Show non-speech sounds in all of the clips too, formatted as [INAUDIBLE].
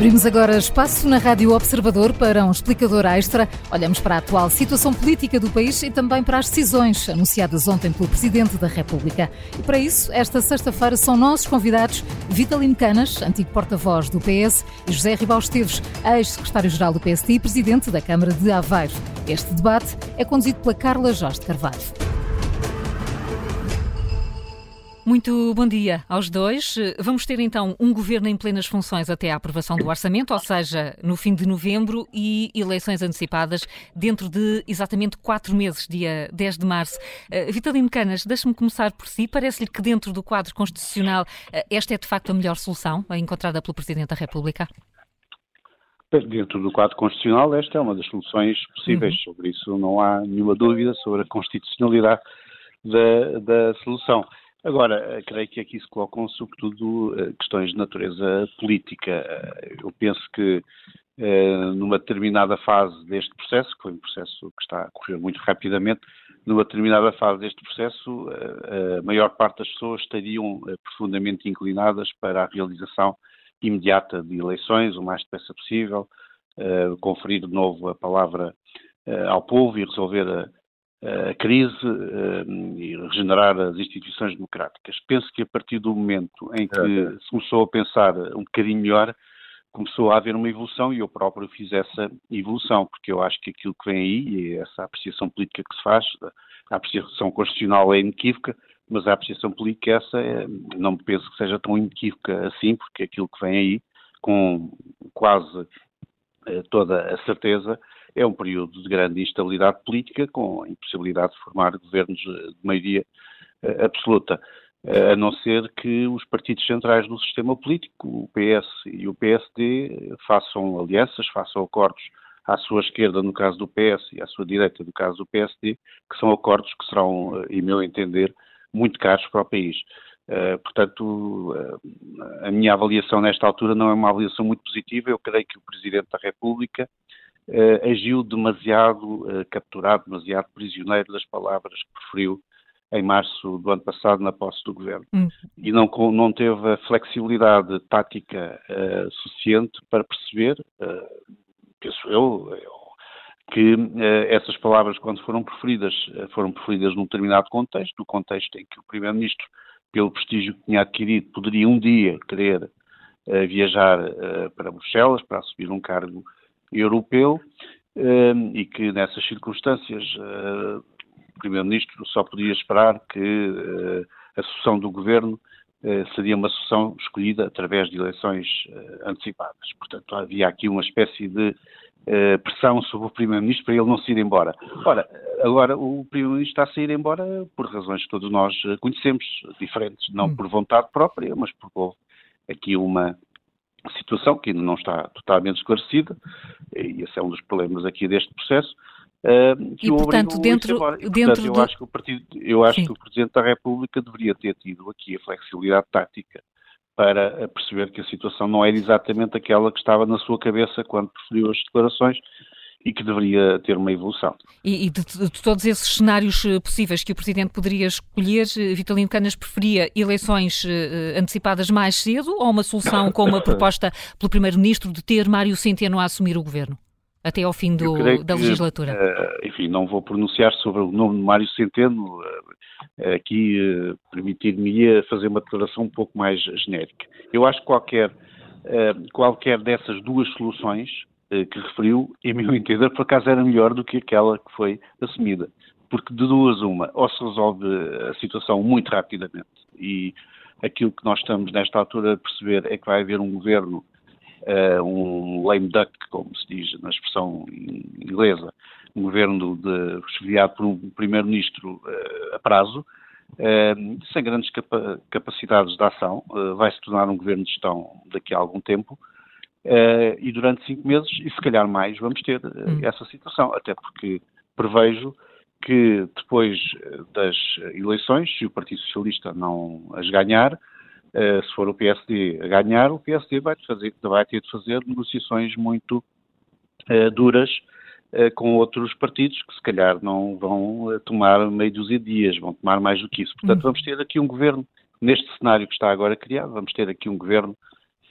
Abrimos agora espaço na Rádio Observador para um explicador extra. Olhamos para a atual situação política do país e também para as decisões anunciadas ontem pelo Presidente da República. E para isso, esta sexta-feira são nossos convidados Vitalino Canas, antigo porta-voz do PS, e José Ribal Esteves, ex-secretário-geral do PSD e Presidente da Câmara de Aveiro. Este debate é conduzido pela Carla Jorge Carvalho. Muito bom dia aos dois. Vamos ter então um governo em plenas funções até à aprovação do orçamento, ou seja, no fim de novembro, e eleições antecipadas dentro de exatamente quatro meses, dia 10 de março. Uh, Vitalino Canas, deixe-me começar por si. Parece-lhe que dentro do quadro constitucional uh, esta é de facto a melhor solução encontrada pelo Presidente da República? Dentro do quadro constitucional, esta é uma das soluções possíveis. Uhum. Sobre isso não há nenhuma dúvida sobre a constitucionalidade da, da solução. Agora, eh, creio que aqui se colocam, sobretudo, eh, questões de natureza política. Eh, eu penso que numa determinada fase deste processo, que foi um processo que está a correr muito rapidamente, numa determinada fase deste processo, a maior parte das pessoas estariam profundamente inclinadas para a realização imediata de eleições, o mais depressa possível, conferir de novo a palavra ao povo e resolver a a crise eh, e regenerar as instituições democráticas. Penso que a partir do momento em que se começou a pensar um bocadinho melhor, começou a haver uma evolução e eu próprio fiz essa evolução, porque eu acho que aquilo que vem aí, e essa apreciação política que se faz, a apreciação constitucional é inequívoca, mas a apreciação política essa é, não penso que seja tão inequívoca assim, porque aquilo que vem aí, com quase eh, toda a certeza, é um período de grande instabilidade política, com a impossibilidade de formar governos de maioria uh, absoluta, uh, a não ser que os partidos centrais do sistema político, o PS e o PSD, façam alianças, façam acordos à sua esquerda, no caso do PS, e à sua direita, no caso do PSD, que são acordos que serão, em meu entender, muito caros para o país. Uh, portanto, uh, a minha avaliação nesta altura não é uma avaliação muito positiva. Eu creio que o Presidente da República agiu demasiado uh, capturado, demasiado prisioneiro das palavras que preferiu em março do ano passado na posse do governo. Hum. E não, não teve a flexibilidade tática uh, suficiente para perceber, penso eu, que essas palavras, quando foram preferidas, foram preferidas num determinado contexto, no contexto em que o Primeiro-Ministro, pelo prestígio que tinha adquirido, poderia um dia querer viajar para Bruxelas para assumir um cargo europeu ehm, e que nessas circunstâncias eh, o Primeiro-Ministro só podia esperar que eh, a sucessão do governo eh, seria uma sucessão escolhida através de eleições antecipadas. Portanto, havia aqui uma espécie de pressão sobre o Primeiro-Ministro para ele não se ir embora. Ora, agora o Primeiro-Ministro está a sair embora por razões que todos nós conhecemos, diferentes, não hum. por vontade própria, mas porque houve aqui uma situação que ainda não está totalmente esclarecida, e esse é um dos problemas aqui deste processo, uh, que e, portanto, dentro, e, dentro eu acho que o partido, eu acho que o Presidente da República deveria ter tido aqui a flexibilidade tática para perceber que a situação não era exatamente aquela que estava na sua cabeça quando preferiu as declarações e que deveria ter uma evolução. E, e de, de, todos esses cenários eh, possíveis que o Presidente poderia escolher, eh, Vitalino Canas preferia eleições uh, antecipadas mais cedo ou uma solução como a [COUGHS] proposta pelo Primeiro-Ministro de ter Mário Centeno a assumir o Governo? Até ao fim do, da que, legislatura. Enfim, não vou pronunciar sobre o nome de Mário Centeno. Aqui permitir-me fazer uma declaração um pouco mais genérica. Eu acho que qualquer, qualquer dessas duas soluções eh, que referiu, em meu entender, por acaso era melhor do que aquela que foi assumida. Porque de duas uma, ou se resolve a situação muito rapidamente e aquilo que nós estamos nesta altura a perceber é que vai haver um governo, uh, um lame duck, como se diz na expressão inglesa, um governo de, esfriado por um primeiro-ministro uh, a prazo, uh, sem grandes capa capacidades de ação, vai se tornar um governo de gestão daqui a algum tempo, Uh, e durante cinco meses, e se calhar mais, vamos ter uh, essa situação, até porque prevejo que depois das eleições, se o Partido Socialista não as ganhar, uh, se for o PSD a ganhar, o PSD vai, fazer, vai ter de fazer negociações muito duras com outros partidos que se calhar não vão tomar meio dúzia de dias, vão tomar mais do que isso. Portanto, hum. vamos ter aqui um governo, neste cenário que está agora criado, vamos ter aqui um governo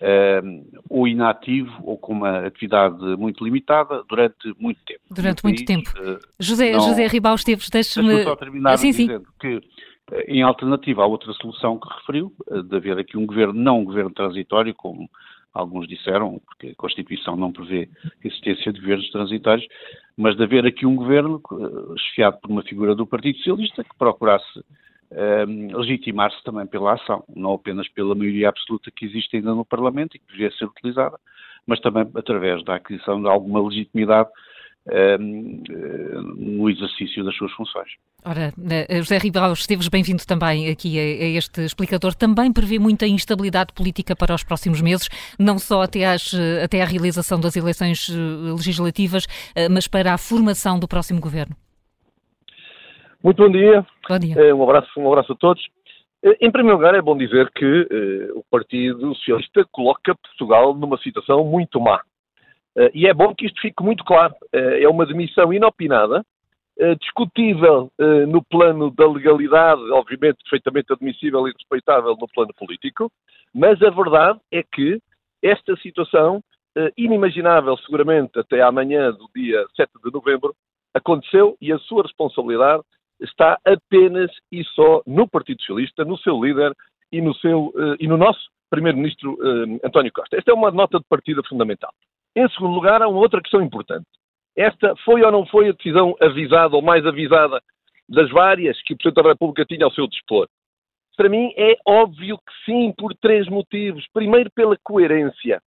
uh, ou inativo ou com uma atividade muito limitada durante muito tempo. Durante muito país, tempo. Uh, José, não... José Ribal Esteves, deixe-me... só terminar sim, dizendo sim. que, em alternativa à outra solução que referiu, de haver aqui um governo, não um governo transitório, como alguns disseram, porque a Constituição não prevê a existência de governos transitórios, mas de haver aqui um governo esfiado por uma figura do Partido Socialista que procurasse uh, legitimar-se também pela ação, não apenas pela maioria absoluta que existe ainda no Parlamento e que deveria ser utilizada, mas também através da aquisição de alguma legitimidade Ehm, eh, no exercício das suas funções. Ora, eh, José Ribeiro Esteves, bem-vindo também aqui a, a, este explicador. Também prevê muita instabilidade política para os próximos meses, não só até, às, eh, até à realização das eleições legislativas, mas para a formação do próximo governo. Muito bom dia. Bom dia. Um abraço, um abraço a todos. Em primeiro lugar, é bom dizer que o Partido Socialista coloca Portugal numa situação muito má. Uh, e é bom que isto fique muito claro. Uh, é uma demissão inopinada, uh, discutível no plano da legalidade, obviamente perfeitamente admissível e respeitável no plano político, mas a verdade é que esta situação, inimaginável seguramente até amanhã do dia 7 de novembro, aconteceu e a sua responsabilidade está apenas e só no Partido Socialista, no seu líder e no, seu, e no nosso Primeiro-Ministro António Costa. Esta é uma nota de partida fundamental. Em segundo lugar, há uma outra questão importante. Esta foi ou não foi a decisão avisada ou mais avisada das várias que o Presidente da República tinha ao seu dispor? Para mim é óbvio que sim, por três motivos. Primeiro, pela coerência.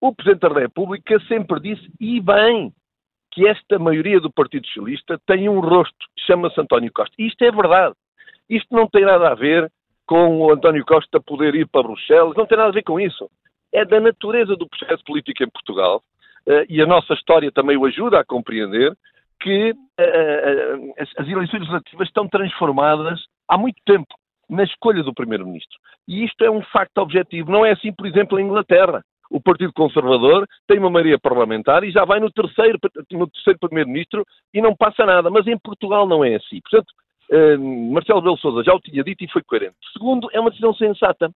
O Presidente da República sempre disse, e bem, que esta maioria do Partido Socialista tem um rosto, chama-se António Costa. E isto é verdade. Isto não tem nada a ver com o António Costa poder ir para Bruxelas, não tem nada a ver com isso é da natureza do processo político em Portugal, uh, e a nossa história também o ajuda a compreender, que uh, as, as eleições legislativas estão transformadas há muito tempo na escolha do Primeiro-Ministro. E isto é um facto objetivo. Não é assim, por exemplo, em Inglaterra. O Partido Conservador tem uma maioria parlamentar e já vai no terceiro, no terceiro Primeiro-Ministro e não passa nada. Mas em Portugal não é assim. Portanto, Marcelo Belo Souza já o tinha dito e foi coerente. Segundo, é uma decisão sensata.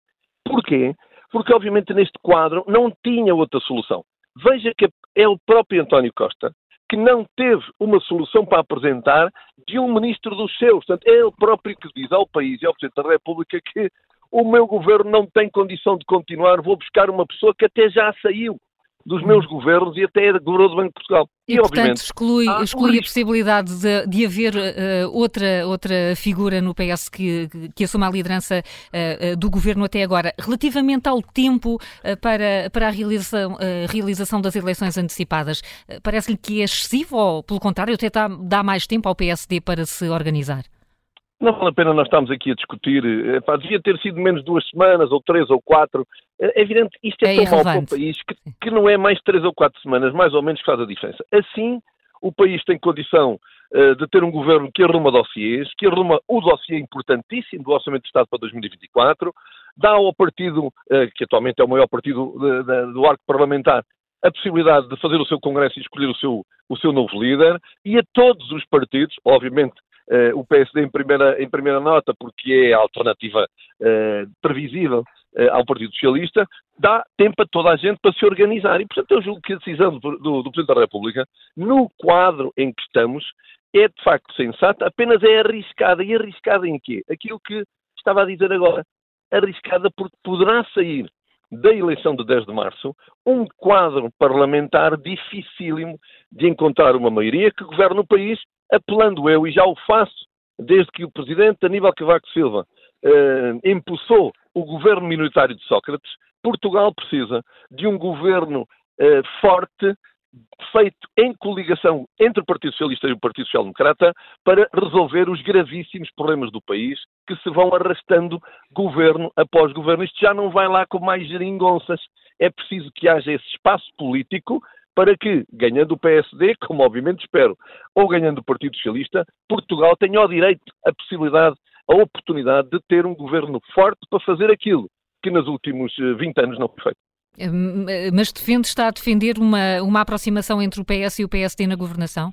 Porquê? porque obviamente neste quadro não tinha outra solução. Veja que é o próprio António Costa que não teve uma solução para apresentar de um ministro dos seus. Portanto, é ele próprio que diz ao país e ao Presidente da República que o meu governo não tem condição de continuar, vou buscar uma pessoa que até já saiu dos meus governos e até governador do Banco de Portugal. E, e portanto, exclui, exclui a possibilidade de, de haver uh, outra, outra figura no PS que, que assuma a liderança uh, do governo até agora. Relativamente ao tempo para, para a realização, realização das eleições antecipadas, parece-lhe que é excessivo ou, pelo contrário, até dá, dá mais tempo ao PSD para se organizar? Não vale a pena nós estarmos aqui a discutir. Epá, devia ter sido menos duas semanas, ou três ou quatro. É evidente, isto é, é tão mau para o país que, que, não é mais três ou quatro semanas, mais ou menos, que faz a diferença. Assim, o país tem condição uh, de ter um governo que arruma dossiês, que arruma o dossiê importantíssimo do Orçamento de Estado para 2024, dá ao partido, uh, que atualmente é o maior partido de, de, do arco parlamentar, a possibilidade de fazer o seu congresso e escolher o seu, o seu novo líder, e a todos os partidos, obviamente Uh, o PSD em primeira, em primeira nota, porque é a alternativa uh, previsível uh, ao Partido Socialista, dá tempo a toda a gente para se organizar. E, portanto, eu julgo que a decisão do, do, do Presidente da República, no quadro em que estamos, é de facto sensata, apenas é arriscada. E arriscada em quê? Aquilo que estava a dizer agora. Arriscada porque poderá sair da eleição de 10 de março um quadro parlamentar dificílimo de encontrar uma maioria que governe o país apelando eu, e já o faço desde que o presidente Aníbal Cavaco Silva eh, impulsou o governo minoritário de Sócrates, Portugal precisa de um governo eh, forte, feito em coligação entre o Partido Socialista e o Partido Social Democrata para resolver os gravíssimos problemas do país que se vão arrastando governo após governo. Isto já não vai lá com mais geringonças. É preciso que haja esse espaço político para que, ganhando o PSD, como obviamente espero, ou ganhando o Partido Socialista, Portugal tenha o direito, a possibilidade, a oportunidade de ter um governo forte para fazer aquilo que nos últimos 20 eh, anos não foi feito. Hum, eh, mas defende, está a defender uma, uma aproximação entre o PS e o PSD na governação?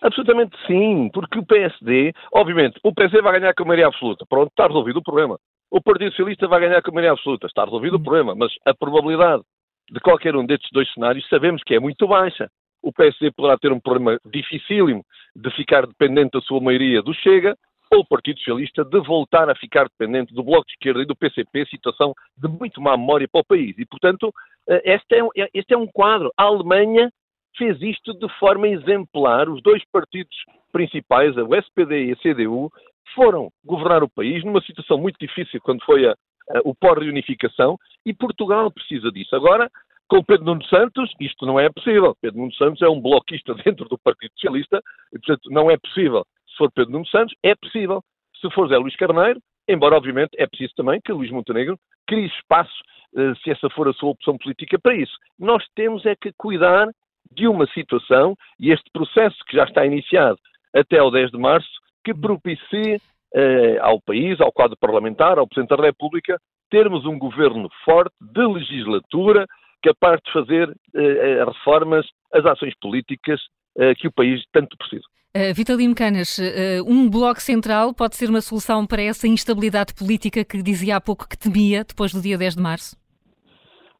Absolutamente sim, porque o PSD, obviamente, o PSD vai ganhar com a maioria absoluta. Pronto, está resolvido o problema. o Partido Socialista vai ganhar com a maioria absoluta. Está resolvido o problema, mas a probabilidade de qualquer um destes dois cenários sabemos que é muito baixa. O PSD poderá ter um problema dificílimo de ficar dependente da sua maioria do Chega, ou o Partido Socialista de voltar a ficar dependente do Bloco de Esquerda e do PCP, situação de muito má memória para o país. E, portanto, eh, este é, este é um quadro. A Alemanha fez isto de forma exemplar. Os dois partidos principais, o SPD e a CDU, foram governar o país numa situação muito difícil quando foi a, a, o pós-reunificação e Portugal precisa disso. Agora, com Pedro Nuno Santos, isto não é possível. Pedro Nuno Santos é um bloquista [LAUGHS] dentro do Partido Socialista e, portanto, não é possível. Se for Pedro Nuno Santos, é possível. Se for Zé Luís Carneiro, embora, obviamente, é preciso também que Luís Montenegro crie espaço, eh, se essa for a sua opção política, para isso. Nós temos é que cuidar de uma situação, e este processo que já está iniciado até ao 10 de março, que propicie eh, ao país, ao quadro parlamentar, ao Presidente da República, termos um governo forte, de legislatura, capaz de fazer eh, eh reformas, as ações políticas eh, que o país tanto precisa. Uh, Vitalino Canas, uh, um bloco central pode ser uma solução para essa instabilidade política que dizia há pouco que temia depois do dia 10 de março?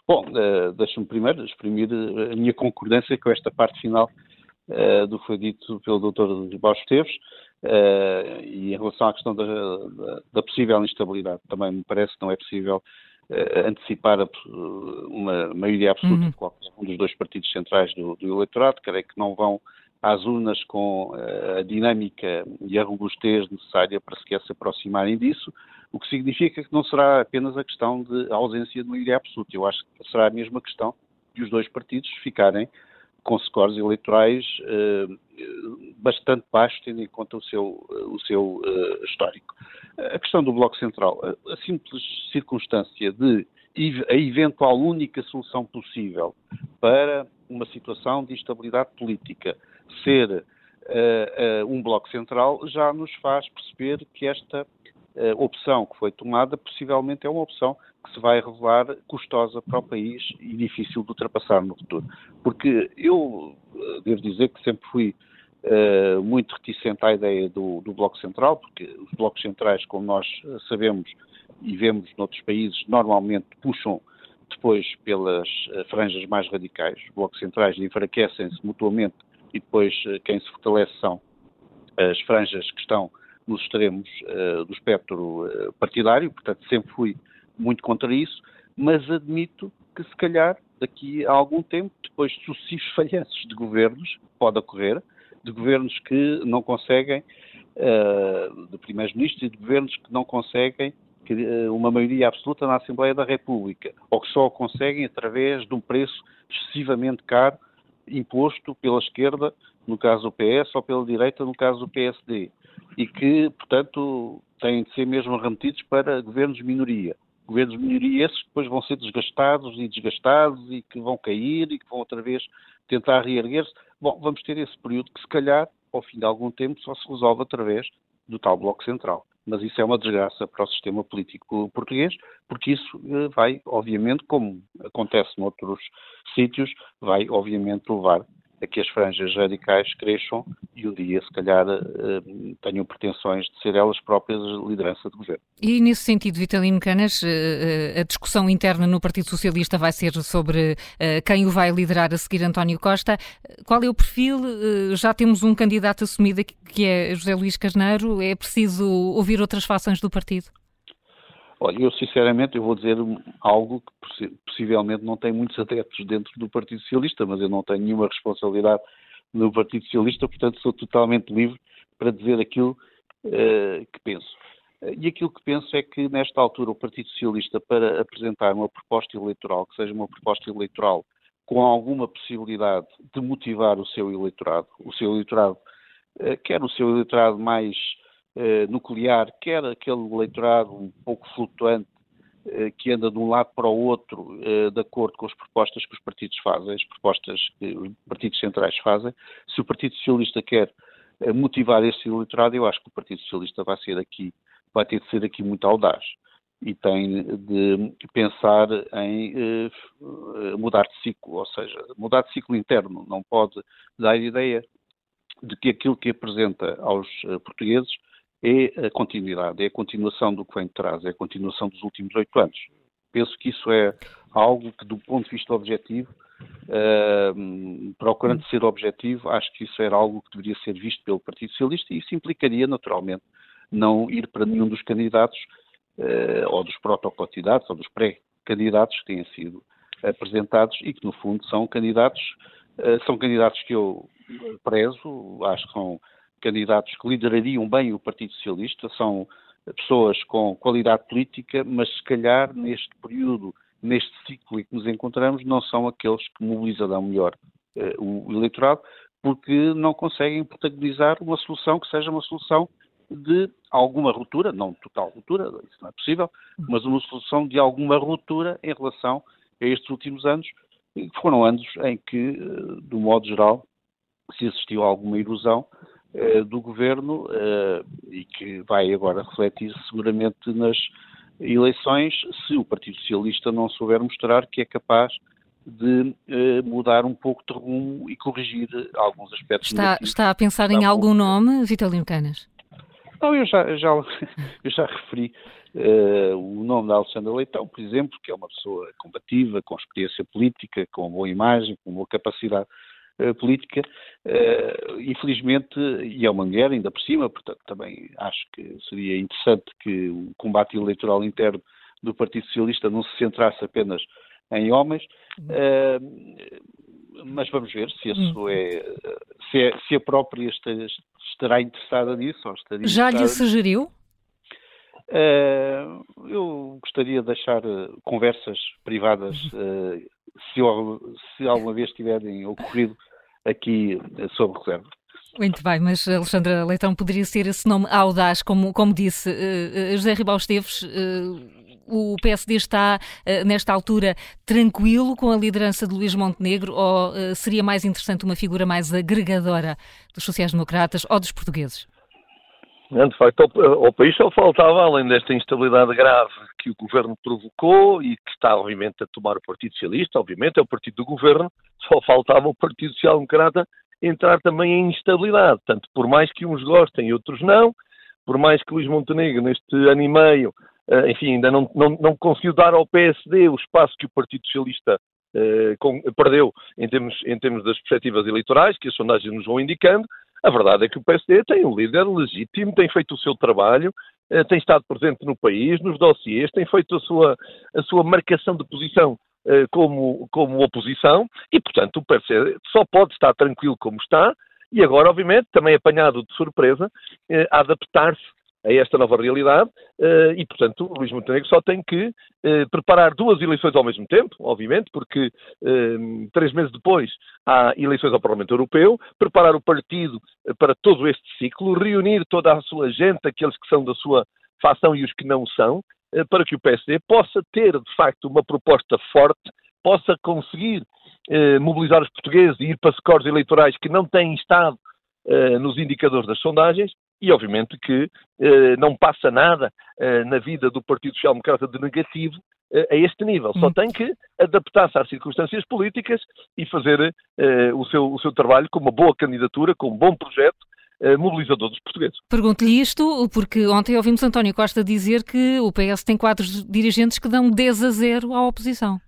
Bom, uh, deixa-me primeiro exprimir a minha concordância com esta parte final uh, do que foi dito pelo Dr. Baus Esteves uh, e em relação à questão da, da, da, possível instabilidade. Também me parece que não é possível antecipar a, uma maioria absoluta uhum. de qualquer um dos dois partidos centrais do, do eleitorado. Creio que não vão às urnas com a dinâmica e a robustez necessária para sequer se aproximarem disso o que significa que não será apenas a questão de ausência de maioria absoluta. Eu acho que será a mesma questão de os dois partidos ficarem com scores eleitorais eh, bastante baixos, tendo em conta o seu, o seu eh, histórico. A questão do Bloco Central, a, simples circunstância de a eventual única solução possível para uma situação de instabilidade política ser uh, uh, um Bloco Central já nos faz perceber que esta uh, opção que foi tomada possivelmente é uma opção que se vai revelar custosa para o país e difícil de ultrapassar no futuro. Porque eu uh, devo dizer que sempre fui uh, muito reticente à ideia do, do, Bloco Central, porque os blocos centrais, como nós sabemos e vemos noutros países, normalmente puxam depois pelas franjas mais radicais. Os blocos centrais enfraquecem-se mutuamente e depois quem se fortalece são as franjas que estão nos extremos uh, do espectro uh, partidário, portanto sempre fui muito contra isso, mas admito que se calhar daqui a algum tempo, depois de sucessivos falhanços de governos, pode ocorrer, de governos que não conseguem, uh, de primeiros-ministros e de governos que não conseguem que, uma maioria absoluta na Assembleia da República, ou que só conseguem através de um preço excessivamente caro imposto pela esquerda, no caso do PS, ou pela direita, no caso do PSD e que, portanto, têm de ser mesmo remetidos para governos de minoria. Governos de minoria esses que depois vão ser desgastados e desgastados e que vão cair e que vão outra vez tentar reerguer-se. Bom, vamos ter esse período que, se calhar, ao fim de algum tempo, só se resolve através do tal Bloco Central. Mas isso é uma desgraça para o sistema político português, porque isso eh, vai, obviamente, como acontece noutros sítios, vai, obviamente, levar a que as franjas radicais cresçam e o dia, se calhar, eh, tenham pretensões de ser elas próprias liderança de governo. E nesse sentido, Vitalino Canas, eh, eh, a discussão interna no Partido Socialista vai ser sobre quem o vai liderar a seguir António Costa. Qual é o perfil? Já temos um candidato assumido que é José Luís Carneiro. É preciso ouvir outras fações do partido? Olha, eu sinceramente eu vou dizer algo que possivelmente não tem muitos adeptos dentro do Partido Socialista, mas eu não tenho nenhuma responsabilidade no Partido Socialista, portanto sou totalmente livre para dizer aquilo uh, que penso. E aquilo que penso é que, nesta altura, o Partido Socialista, para apresentar uma proposta eleitoral, que seja uma proposta eleitoral com alguma possibilidade de motivar o seu eleitorado, o seu eleitorado, uh, quer o seu eleitorado mais eh, nuclear, quer aquele eleitorado um pouco flutuante eh, que anda de um lado para o outro eh, de acordo com as propostas que os partidos fazem, as propostas que os partidos centrais fazem. Se o Partido Socialista quer motivar esse eleitorado, eu acho que o Partido Socialista vai ser aqui, vai ter de ser aqui muito audaz e tem de pensar em mudar de ciclo, ou seja, mudar de ciclo interno. Não pode dar a ideia de que aquilo que apresenta aos portugueses é a continuidade, é a continuação do que vem de trás, é a continuação dos últimos oito anos. Penso que isso é algo que, do ponto de vista objetivo, uh, procurando ser objetivo, acho que isso era algo que deveria ser visto pelo Partido Socialista e isso implicaria, naturalmente, não ir para nenhum dos candidatos, uh, ou dos protocandidatos, ou dos pré-candidatos que têm sido apresentados e que, no fundo, são candidatos, uh, são candidatos que eu prezo, acho que são candidatos que liderariam bem o Partido Socialista, são pessoas com qualidade política, mas se calhar neste período, neste ciclo em que nos encontramos, não são aqueles que mobilizarão melhor uh, o eleitorado, porque não conseguem protagonizar uma solução que seja uma solução de alguma ruptura, não total ruptura, isso não é possível, mas uma solução de alguma ruptura em relação a estes últimos anos, que foram anos em que, uh, do modo geral, se assistiu a alguma erosão uh, do governo uh, e que vai agora refletir seguramente nas eleições, se o Partido Socialista não souber mostrar que é capaz de uh, mudar um pouco de rumo e corrigir alguns aspectos está, Está a pensar em algum nome, Vitalino Canas? Não, eu já, já, [LAUGHS] eu já referi uh, o nome da Alexandra Leitão, por exemplo, que é uma pessoa combativa, com experiência política, com boa imagem, com boa capacidade política, uh, infelizmente, e é uma mulher ainda por cima, portanto também acho que seria interessante que o combate eleitoral interno do Partido Socialista não se centrasse apenas em homens, mas vamos ver se isso hum. é se, é, se a própria estará interessada nisso ou estaria Já lhe sugeriu? Uh, eu gostaria de deixar conversas privadas, uh, se, se, alguma vez tiverem ocorrido aqui sobre reserva. Muito bem, mas Alexandra Leitão poderia ser esse nome audaz, como, como disse José Ribal Esteves. o PSD está, nesta altura, tranquilo com a liderança de Luís Montenegro ou seria mais interessante uma figura mais agregadora dos sociais-democratas ou dos portugueses? De facto, ao, ao, país só faltava, além desta instabilidade grave que o governo provocou e que está, obviamente, a tomar o Partido Socialista, obviamente, é o partido do governo, só faltava o Partido Social Democrata entrar também em instabilidade. Portanto, por mais que uns gostem e outros não, por mais que Luís Montenegro, neste ano e meio, eh, enfim, ainda não, não, não conseguiu dar ao PSD o espaço que o Partido Socialista eh, com, perdeu em termos, em termos das perspectivas eleitorais, que as sondagens nos vão indicando, a verdade é que o PSD tem um líder legítimo, tem feito o seu trabalho, eh, tem estado presente no país, nos dossiês, tem feito a sua, a sua marcação de posição eh, como, como oposição e, portanto, o PSD só pode estar tranquilo como está e agora, obviamente, também apanhado de surpresa, eh, a adaptar-se a esta nova realidade uh, e, portanto, Luís Montenegro só tem que uh, preparar duas eleições ao mesmo tempo, obviamente, porque uh, três meses depois há eleições ao Parlamento Europeu, preparar o partido para todo este ciclo, reunir toda a sua gente, aqueles que são da sua facção e os que não são, para que o PSD possa ter, de facto, uma proposta forte, possa conseguir mobilizar os portugueses e ir para scores eleitorais que não têm estado nos indicadores das sondagens e, obviamente, que eh, não passa nada eh, na vida do Partido Social Democrata de negativo eh, a este nível. Só hum. tem que adaptar-se às circunstâncias políticas e fazer eh, o, seu, o seu trabalho com uma boa candidatura, com um bom projeto eh, mobilizador dos portugueses. Pergunto-lhe isto porque ontem ouvimos António Costa dizer que o PS tem quatro dirigentes que dão 10 a 0 à oposição.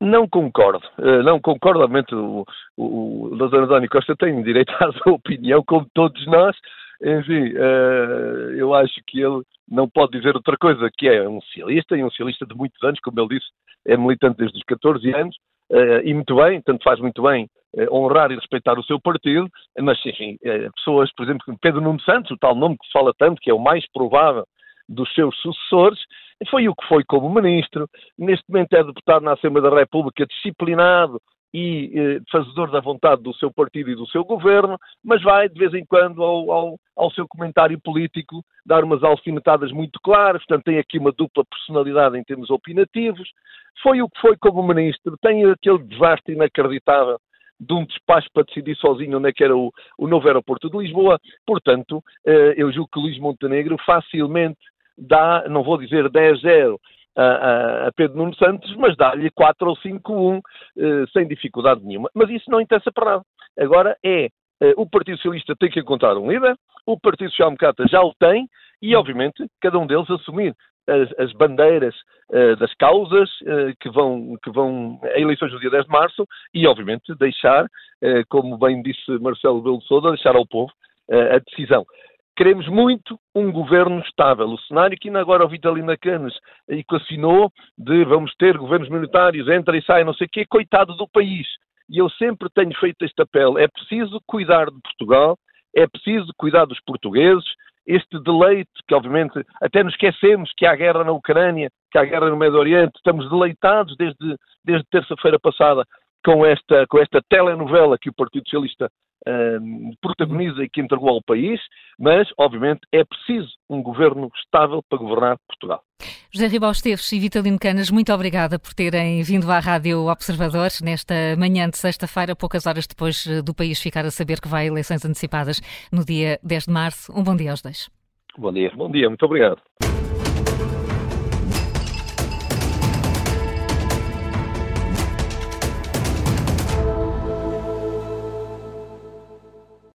Não concordo, eh, não concordo, obviamente o, o, o. António Costa tem direito [LAUGHS] à sua opinião, como todos nós, enfim, uh, eu acho que ele não pode dizer outra coisa, que é um socialista, e um socialista de muitos anos, como ele disse, é militante desde os 14 anos, uh, e muito bem, tanto faz muito bem uh, honrar e respeitar o seu partido, mas, enfim, pessoas, por exemplo, Pedro Nuno Santos, o tal nome que se fala tanto, que é o mais provável dos seus sucessores, foi o que foi como ministro, neste momento é deputado na Assembleia da República, disciplinado, e eh, fazedor da vontade do seu partido e do seu governo, mas vai de vez em quando ao, ao, ao, seu comentário político dar umas alfinetadas muito claras, portanto tem aqui uma dupla personalidade em termos opinativos. Foi o que foi como ministro, tem aquele desastre inacreditável de um despacho para decidir sozinho onde é que era o, o novo aeroporto de Lisboa. Portanto, eh, eu julgo que Luís Montenegro facilmente dá, não vou dizer 10-0, a, a Pedro Nuno Santos, mas dá-lhe 4 ou 5-1 eh, sem dificuldade nenhuma. Mas isso não interessa para nada. Agora é eh, o Partido Socialista tem que encontrar um líder, o Partido Social Democrata já o tem e, obviamente, cada um deles assumir as, as bandeiras uh, das causas uh, que, vão, que vão a eleições do dia 10 de março e, obviamente, deixar, uh, como bem disse Marcelo Belo Souza, deixar ao povo a decisão. Queremos muito um governo estável. O cenário que ainda agora o Vitalina Canes equacionou de vamos ter governos minoritários, entra e sai, não sei o quê, coitado do país. E eu sempre tenho feito este apelo. É preciso cuidar de Portugal, é preciso cuidar dos portugueses, este deleite, que obviamente até nos esquecemos que há guerra na Ucrânia, que há guerra no Médio Oriente, estamos deleitados desde, desde terça-feira passada com esta, com esta telenovela que o Partido Socialista um, protagoniza e que entregou ao país, mas, obviamente, é preciso um governo estável para governar Portugal. José Ribal Esteves e Vitalino Canas, muito obrigada por terem vindo à Rádio Observador nesta manhã de sexta-feira, poucas horas depois eh, do país ficar a saber que vai a eleições antecipadas no dia 10 de março. Um bom dia aos dois. Bom dia. Bom dia, muito obrigado.